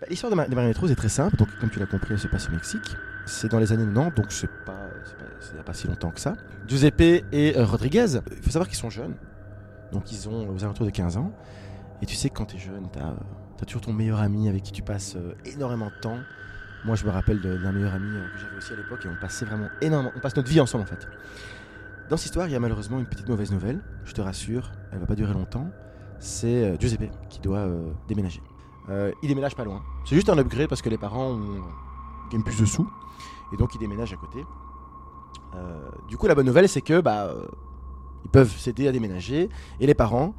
Bah, L'histoire de Mar- roses est très simple. Donc, comme tu l'as compris, elle se passe au Mexique. C'est dans les années 90, donc c'est pas, pas, si longtemps que ça. Giuseppe et euh, Rodriguez, il faut savoir qu'ils sont jeunes. Donc, ils ont aux alentours de 15 ans. Et tu sais quand tu es jeune, tu as, toujours ton meilleur ami avec qui tu passes euh, énormément de temps. Moi, je me rappelle de- d'un meilleur ami euh, que j'avais aussi à l'époque et on passait vraiment énormément. On passe notre vie ensemble en fait. Dans cette histoire, il y a malheureusement une petite mauvaise nouvelle. Je te rassure, elle va pas durer longtemps. C'est Giuseppe qui doit déménager. Euh, il déménage pas loin. C'est juste un upgrade parce que les parents ont, gagnent plus de sous. Et donc, ils déménagent à côté. Euh, du coup, la bonne nouvelle, c'est que bah, euh, ils peuvent s'aider à déménager. Et les parents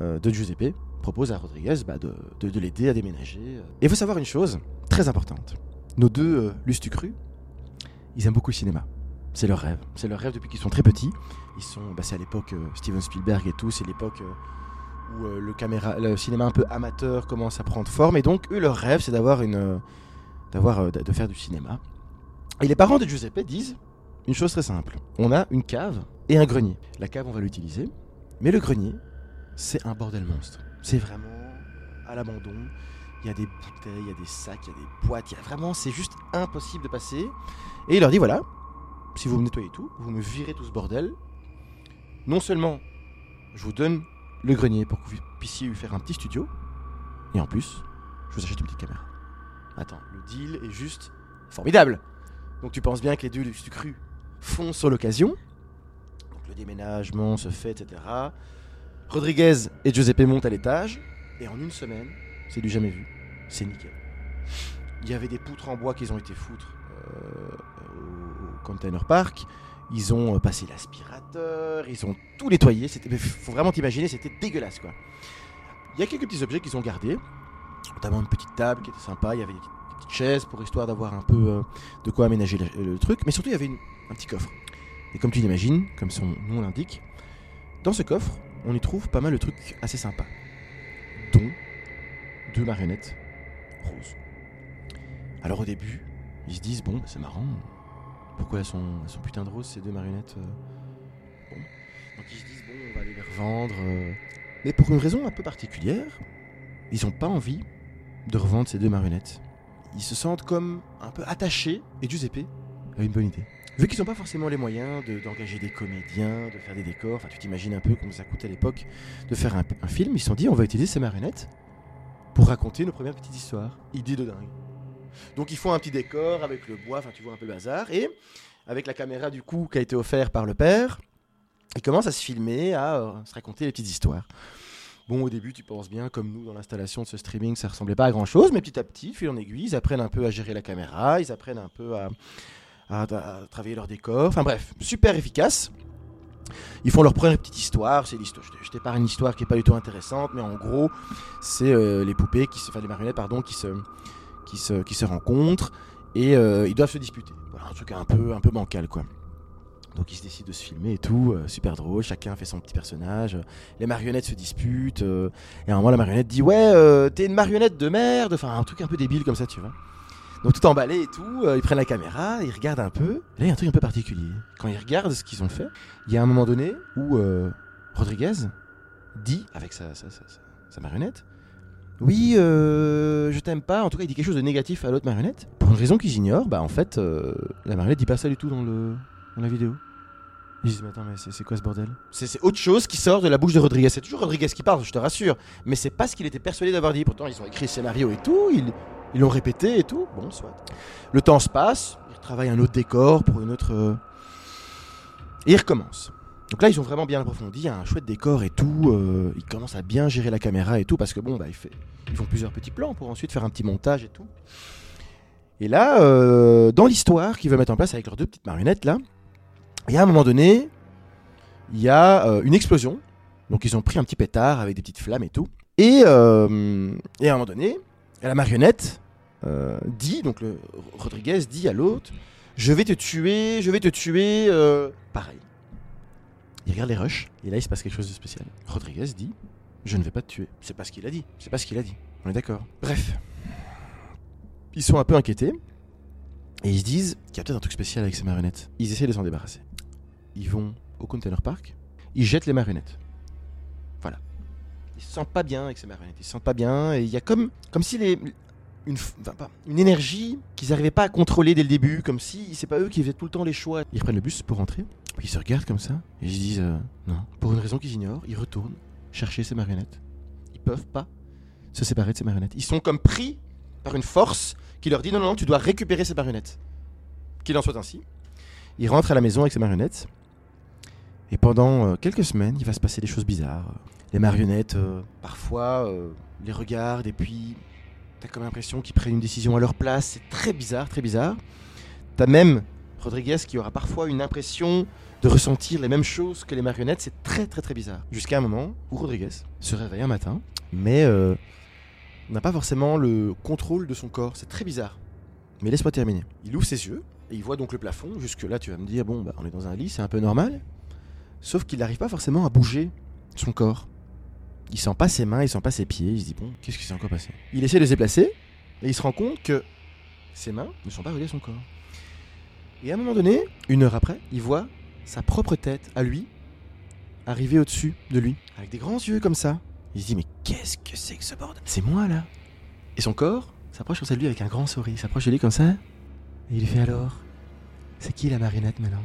euh, de Giuseppe proposent à Rodriguez bah, de, de- de l'aider à déménager. Et il faut savoir une chose très importante. Nos deux euh, Lustucru, ils aiment beaucoup le cinéma. C'est leur rêve. C'est leur rêve depuis qu'ils sont très petits. Ils sont, bah, c'est à l'époque euh, Steven Spielberg et tout. C'est l'époque euh, où euh, le, cinéma un peu amateur commence à prendre forme. Et donc, eux, leur rêve, c'est d'avoir une, euh, d'avoir, euh, de de faire du cinéma. Et les parents de Giuseppe disent une chose très simple. On a une cave et un grenier. La cave, on va l'utiliser. Mais le grenier, c'est un bordel monstre. C'est vraiment à l'abandon. Il y a des bouteilles, il y a des sacs, il y a des boîtes. Il y a vraiment, c'est juste impossible de passer. Et il leur dit voilà, si vous me nettoyez tout, vous me virez tout ce bordel. Non seulement je vous donne le grenier pour que vous puissiez lui faire un petit studio, et en plus, je vous achète une petite caméra. Attends, le deal est juste formidable. Donc tu penses bien que les deux du cru foncent sur l'occasion. Donc le déménagement se fait, etc. Rodriguez et Giuseppe montent à l'étage, et en une semaine, c'est du jamais vu. C'est nickel. Il y avait des poutres en bois qu'ils ont été foutre container park. Ils ont euh, passé l'aspirateur, ils ont tout nettoyé. C'était, faut vraiment t'imaginer, c'était dégueulasse quoi. Il y a quelques petits objets qu'ils ont gardés, notamment une petite table qui était sympa. Il y avait des petites, chaises pour histoire d'avoir un peu euh, de quoi aménager le, truc. Mais surtout, il y avait un petit coffre. Et comme tu l'imagines, comme son nom l'indique, dans ce coffre, on y trouve pas mal de trucs assez sympas, dont deux marionnettes roses. Alors au début, ils se disent bon, c'est marrant. Pourquoi elles sont, elles sont putain de roses ces deux marionnettes euh, Bon. Donc ils se disent bon, on va aller les revendre. euh. Mais pour une raison un peu particulière, ils n'ont pas envie de revendre ces deux marionnettes. Ils se sentent comme un peu attachés. Et Giuseppe a une bonne idée. Vu qu'ils n'ont pas forcément les moyens de- d'engager des comédiens, de faire des décors, enfin tu t'imagines un peu comme ça coûtait à l'époque de faire un, un film, ils se sont dit on va utiliser ces marionnettes pour raconter nos premières petites histoires. Idée de dingue. Donc ils font un petit décor avec le bois, enfin tu vois un peu bazar, et avec la caméra du coup qui a été offerte par le père, ils commencent à se filmer, à euh, se raconter les petites histoires. Bon, au début, tu penses bien, comme nous, dans l'installation de ce streaming, ça ressemblait pas à grand chose, mais petit à petit, fil en aiguille, ils apprennent un peu à gérer la caméra, ils apprennent un peu à, travailler leur décor. Enfin bref, super efficace. Ils font leur première petite histoire. C'est l'histoire. Je t'ai- je t'épargne une histoire qui est pas du tout intéressante, mais en gros, c'est euh, les poupées qui se, enfin les marionnettes, pardon, qui se, qui se, qui se rencontrent et euh, ils doivent se disputer. Un truc un peu, un peu bancal, quoi. Donc ils se décident de se filmer et tout, euh, super drôle, chacun fait son petit personnage, les marionnettes se disputent, euh, et à un moment la marionnette dit ouais t'es une marionnette de merde, enfin un truc un peu débile comme ça tu vois. Donc tout emballé et tout, ils prennent la caméra, ils regardent un peu, là il y a un truc un peu particulier. Quand ils regardent ce qu'ils ont fait, il y a un moment donné où Rodriguez dit avec sa, sa- sa- sa marionnette oui, euh, je t'aime pas. En tout cas, il dit quelque chose de négatif à l'autre marionnette. Pour une raison qu'ils ignorent, bah en fait, euh, la marionnette dit pas ça du tout dans, le, dans la vidéo. Ils disent, mais attends, mais c'est quoi ce bordel? C'est autre chose qui sort de la bouche de Rodriguez. C'est toujours Rodriguez qui parle, je te rassure. Mais c'est pas ce qu'il était persuadé d'avoir dit. Pourtant, ils ont écrit le scénario et tout, ils l'ont répété et tout. Bon, soit. Le temps se passe, ils retravaillent un autre décor pour une autre. euh, Et ils recommencent. Donc là, ils ont vraiment bien approfondi, il y a un chouette décor et tout. euh, ils commencent à bien gérer la caméra et tout, parce que bon, bah, ils, font plusieurs petits plans pour ensuite faire un petit montage et tout. Et là, euh, dans l'histoire qu'ils veulent mettre en place avec leurs deux petites marionnettes, là, il y a un moment donné, il y a euh, une explosion. Donc ils ont pris un petit pétard avec des petites flammes et tout. Et, et à un moment donné, la marionnette dit, donc le Rodriguez dit à l'autre, je vais te tuer, je vais te tuer, pareil. Il regarde les rushs, et là il se passe quelque chose de spécial. Rodriguez dit Je ne vais pas te tuer. C'est pas ce qu'il a dit. C'est pas ce qu'il a dit. On est d'accord. Bref. Ils sont un peu inquiétés. Et ils se disent qu'il y a peut-être un truc spécial avec ces marionnettes. Ils essaient de s'en débarrasser. Ils vont au container park. Ils jettent les marionnettes. Voilà. Ils se sentent pas bien avec ces marionnettes. Ils se sentent pas bien. Et il y a comme, comme si les, une, énergie qu'ils n'arrivaient pas à contrôler dès le début, comme si c'est pas eux qui faisaient tout le temps les choix. Ils prennent le bus pour rentrer, puis ils se regardent comme ça, et ils se disent euh, non. Pour une raison qu'ils ignorent, ils retournent chercher ces marionnettes. Ils peuvent pas se séparer de ces marionnettes. Ils sont comme pris par une force qui leur dit non, non, tu dois récupérer ces marionnettes. Qu'il en soit ainsi. Ils rentrent à la maison avec ces marionnettes, et pendant euh, quelques semaines, il va se passer des choses bizarres. Les marionnettes, euh, parfois, les regardent et puis t'as comme l'impression qu'ils prennent une décision à leur place. C'est très bizarre, très bizarre. T'as même Rodriguez qui aura parfois une impression de ressentir les mêmes choses que les marionnettes. C'est très, très, très bizarre. Jusqu'à un moment où Rodriguez se réveille un matin, mais euh, n'a pas forcément le contrôle de son corps. C'est très bizarre. Mais laisse-moi terminer. Il ouvre ses yeux et il voit donc le plafond. Jusque-là, tu vas me dire, bon, bah, on est dans un lit, c'est un peu normal. Sauf qu'il n'arrive pas forcément à bouger son corps. Il sent pas ses mains, il sent pas ses pieds. Il se dit bon, qu'est-ce qui s'est encore passé? Il essaie de se déplacer et il se rend compte que ses mains ne sont pas reliées à son corps. Et à un moment donné, une heure après, il voit sa propre tête à lui arriver au-dessus de lui avec des grands yeux comme ça. Il se dit mais qu'est-ce que c'est que ce bordel? C'est moi là. Et son corps s'approche comme ça de lui avec un grand sourire. S'approche de lui comme ça et il lui fait alors c'est qui la marionnette maintenant?